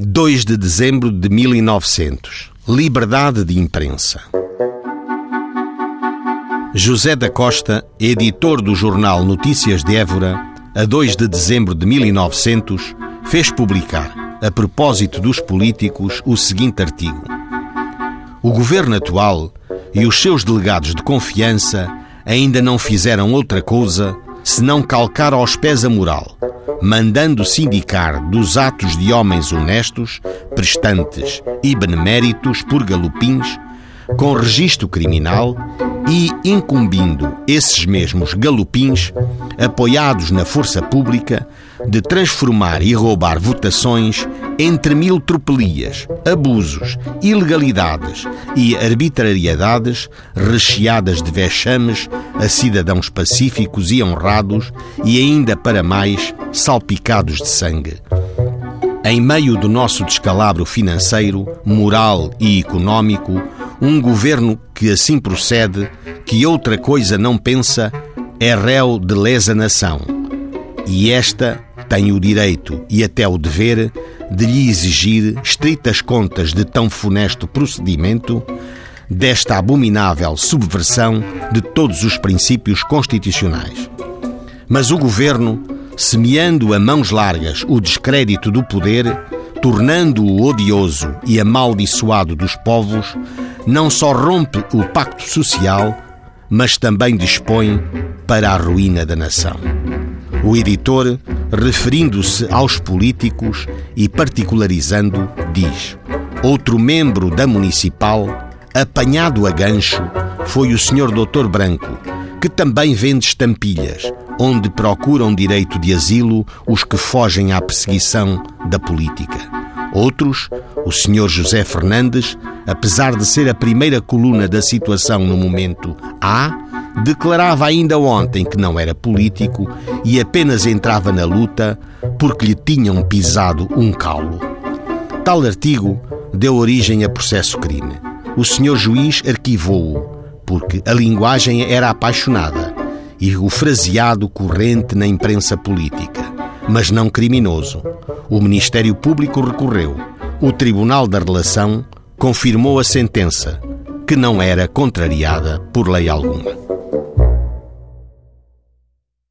2 de dezembro de 1900. Liberdade de imprensa. José da Costa, editor do jornal Notícias de Évora, a 2 de dezembro de 1900, fez publicar, a propósito dos políticos, o seguinte artigo: O governo atual e os seus delegados de confiança ainda não fizeram outra coisa senão calcar aos pés a moral mandando-se indicar dos atos de homens honestos, prestantes e beneméritos por galopins, com registro criminal e incumbindo esses mesmos galopins, apoiados na força pública, de transformar e roubar votações entre mil tropelias, abusos, ilegalidades e arbitrariedades recheadas de vexames a cidadãos pacíficos e honrados e ainda para mais salpicados de sangue. Em meio do nosso descalabro financeiro, moral e económico, um governo que assim procede, que outra coisa não pensa, é réu de lesa nação. E esta tem o direito e até o dever de lhe exigir estritas contas de tão funesto procedimento, desta abominável subversão de todos os princípios constitucionais. Mas o governo, semeando a mãos largas o descrédito do poder, tornando-o odioso e amaldiçoado dos povos, não só rompe o pacto social, mas também dispõe para a ruína da nação. O editor, referindo-se aos políticos e particularizando, diz: Outro membro da municipal, apanhado a gancho, foi o Sr. Doutor Branco, que também vende estampilhas, onde procuram direito de asilo os que fogem à perseguição da política. Outros, o Sr. José Fernandes, apesar de ser a primeira coluna da situação no momento A, declarava ainda ontem que não era político e apenas entrava na luta porque lhe tinham pisado um calo. Tal artigo deu origem a processo-crime. O senhor juiz arquivou-o porque a linguagem era apaixonada e o fraseado corrente na imprensa política, mas não criminoso. O Ministério Público recorreu. O Tribunal da Relação confirmou a sentença, que não era contrariada por lei alguma.